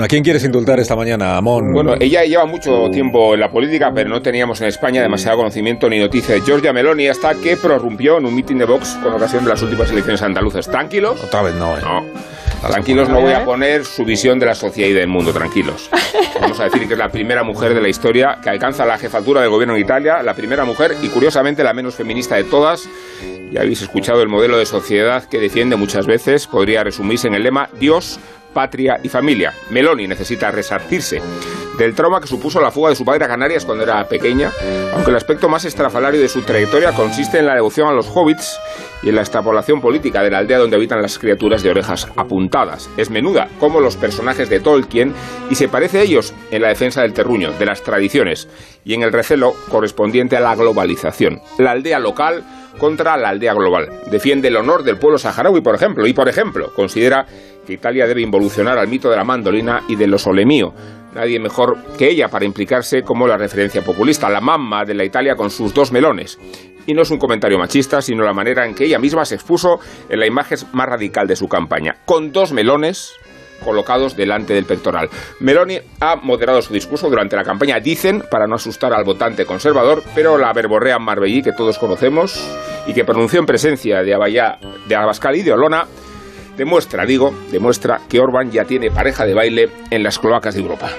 ¿A quién quieres indultar esta mañana, Amón? Bueno, ella lleva mucho tiempo en la política, pero no teníamos en España demasiado conocimiento ni noticia de Giorgia Meloni hasta que prorrumpió en un mitin de Vox con ocasión de las últimas elecciones andaluzas. ¿Tranquilos? Otra vez no, ¿eh? No. Tranquilos, no voy a poner su visión de la sociedad y del mundo, tranquilos. Vamos a decir que es la primera mujer de la historia que alcanza la jefatura del gobierno en Italia, la primera mujer y curiosamente la menos feminista de todas. Ya habéis escuchado el modelo de sociedad que defiende muchas veces, podría resumirse en el lema Dios patria y familia. Meloni necesita resarcirse del trauma que supuso la fuga de su padre a Canarias cuando era pequeña, aunque el aspecto más estrafalario de su trayectoria consiste en la devoción a los hobbits y en la extrapolación política de la aldea donde habitan las criaturas de orejas apuntadas. Es menuda, como los personajes de Tolkien, y se parece a ellos en la defensa del terruño, de las tradiciones, y en el recelo correspondiente a la globalización. La aldea local contra la aldea global. Defiende el honor del pueblo saharaui, por ejemplo, y por ejemplo, considera que Italia debe involucionar al mito de la mandolina y de los olemío. Nadie mejor que ella para implicarse como la referencia populista, la mamma de la Italia con sus dos melones. Y no es un comentario machista, sino la manera en que ella misma se expuso en la imagen más radical de su campaña. Con dos melones, colocados delante del pectoral. Meloni ha moderado su discurso durante la campaña, dicen, para no asustar al votante conservador, pero la verborrea Marbellí, que todos conocemos y que pronunció en presencia de, de Abascal y de Olona, demuestra, digo, demuestra que Orban ya tiene pareja de baile en las cloacas de Europa.